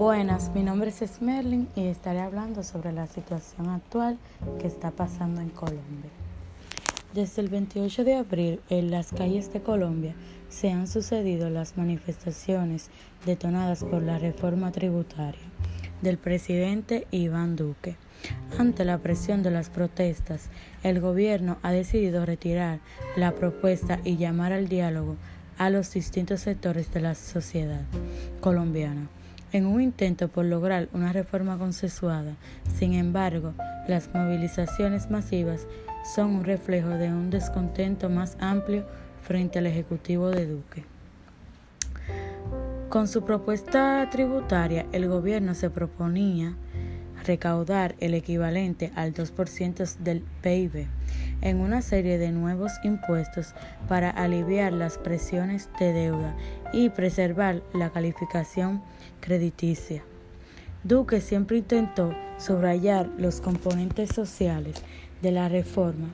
Buenas, mi nombre es Smerlin y estaré hablando sobre la situación actual que está pasando en Colombia. Desde el 28 de abril, en las calles de Colombia se han sucedido las manifestaciones detonadas por la reforma tributaria del presidente Iván Duque. Ante la presión de las protestas, el gobierno ha decidido retirar la propuesta y llamar al diálogo a los distintos sectores de la sociedad colombiana en un intento por lograr una reforma consensuada. Sin embargo, las movilizaciones masivas son un reflejo de un descontento más amplio frente al Ejecutivo de Duque. Con su propuesta tributaria, el gobierno se proponía recaudar el equivalente al 2% del PIB en una serie de nuevos impuestos para aliviar las presiones de deuda y preservar la calificación crediticia. Duque siempre intentó subrayar los componentes sociales de la reforma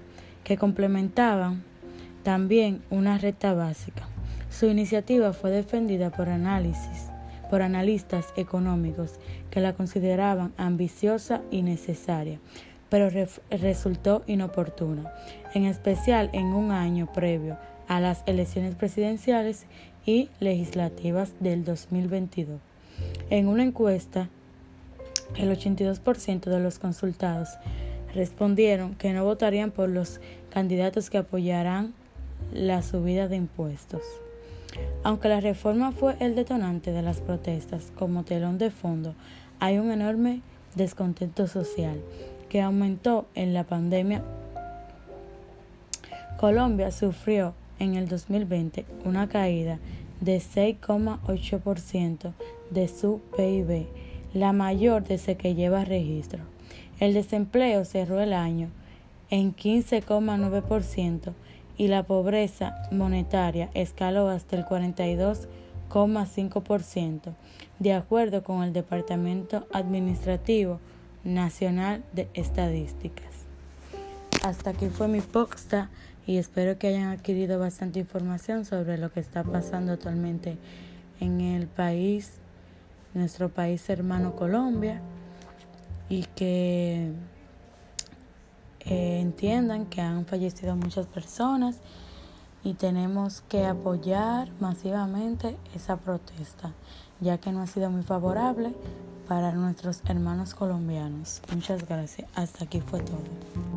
que complementaban también una recta básica. Su iniciativa fue defendida por análisis por analistas económicos que la consideraban ambiciosa y necesaria, pero resultó inoportuna, en especial en un año previo a las elecciones presidenciales y legislativas del 2022. En una encuesta, el 82% de los consultados respondieron que no votarían por los candidatos que apoyarán la subida de impuestos. Aunque la reforma fue el detonante de las protestas como telón de fondo, hay un enorme descontento social que aumentó en la pandemia. Colombia sufrió en el 2020 una caída de 6,8% de su PIB, la mayor desde que lleva registro. El desempleo cerró el año en 15,9% y la pobreza monetaria escaló hasta el 42,5%, de acuerdo con el Departamento Administrativo Nacional de Estadísticas. Hasta aquí fue mi posta y espero que hayan adquirido bastante información sobre lo que está pasando actualmente en el país, nuestro país hermano Colombia, y que eh, entiendan que han fallecido muchas personas y tenemos que apoyar masivamente esa protesta, ya que no ha sido muy favorable para nuestros hermanos colombianos. Muchas gracias. Hasta aquí fue todo.